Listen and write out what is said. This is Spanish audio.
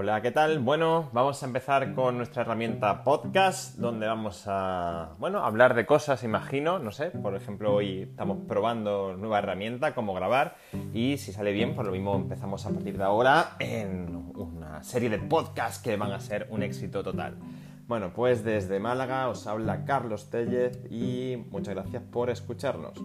Hola, ¿qué tal? Bueno, vamos a empezar con nuestra herramienta podcast, donde vamos a, bueno, hablar de cosas, imagino, no sé, por ejemplo, hoy estamos probando nueva herramienta, cómo grabar, y si sale bien, por lo mismo empezamos a partir de ahora en una serie de podcasts que van a ser un éxito total. Bueno, pues desde Málaga os habla Carlos Tellez y muchas gracias por escucharnos.